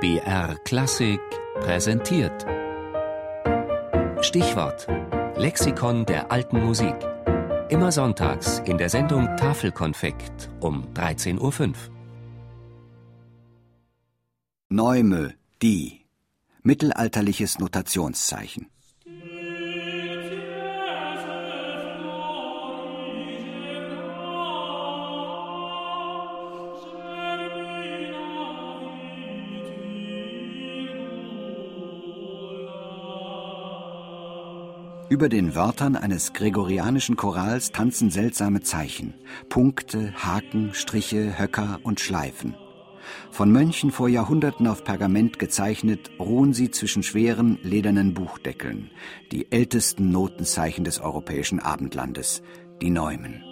BR Klassik präsentiert. Stichwort: Lexikon der alten Musik. Immer sonntags in der Sendung Tafelkonfekt um 13.05 Uhr. Neume, die. Mittelalterliches Notationszeichen. Über den Wörtern eines gregorianischen Chorals tanzen seltsame Zeichen, Punkte, Haken, Striche, Höcker und Schleifen. Von Mönchen vor Jahrhunderten auf Pergament gezeichnet, ruhen sie zwischen schweren, ledernen Buchdeckeln, die ältesten Notenzeichen des europäischen Abendlandes, die Neumen.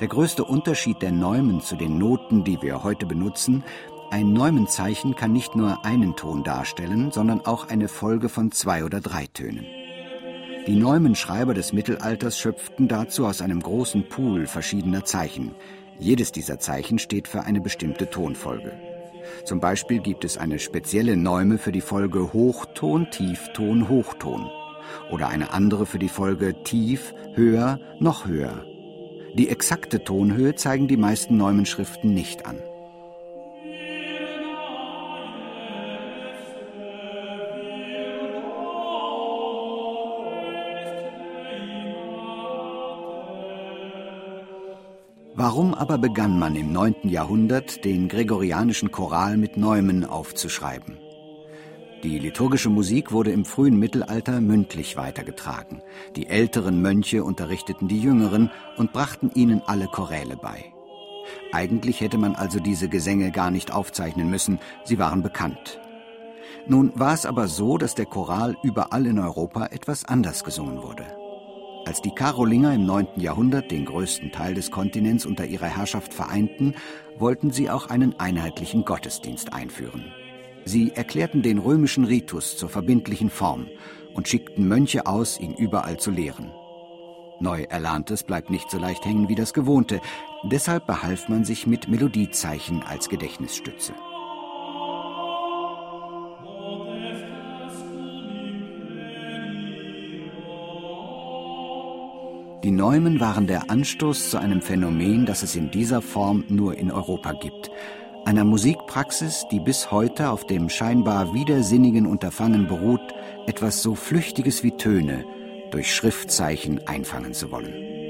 Der größte Unterschied der Neumen zu den Noten, die wir heute benutzen, ein Neumenzeichen kann nicht nur einen Ton darstellen, sondern auch eine Folge von zwei oder drei Tönen. Die Neumenschreiber des Mittelalters schöpften dazu aus einem großen Pool verschiedener Zeichen. Jedes dieser Zeichen steht für eine bestimmte Tonfolge. Zum Beispiel gibt es eine spezielle Neume für die Folge Hochton, Tiefton, Hochton oder eine andere für die Folge Tief, Höher, noch höher die exakte Tonhöhe zeigen die meisten Neumenschriften nicht an. Warum aber begann man im 9. Jahrhundert, den gregorianischen Choral mit Neumen aufzuschreiben? Die liturgische Musik wurde im frühen Mittelalter mündlich weitergetragen. Die älteren Mönche unterrichteten die jüngeren und brachten ihnen alle Choräle bei. Eigentlich hätte man also diese Gesänge gar nicht aufzeichnen müssen, sie waren bekannt. Nun war es aber so, dass der Choral überall in Europa etwas anders gesungen wurde. Als die Karolinger im 9. Jahrhundert den größten Teil des Kontinents unter ihrer Herrschaft vereinten, wollten sie auch einen einheitlichen Gottesdienst einführen. Sie erklärten den römischen Ritus zur verbindlichen Form und schickten Mönche aus, ihn überall zu lehren. Neu Erlerntes bleibt nicht so leicht hängen wie das Gewohnte, deshalb behalf man sich mit Melodiezeichen als Gedächtnisstütze. Die Neumen waren der Anstoß zu einem Phänomen, das es in dieser Form nur in Europa gibt einer Musikpraxis, die bis heute auf dem scheinbar widersinnigen Unterfangen beruht, etwas so Flüchtiges wie Töne durch Schriftzeichen einfangen zu wollen.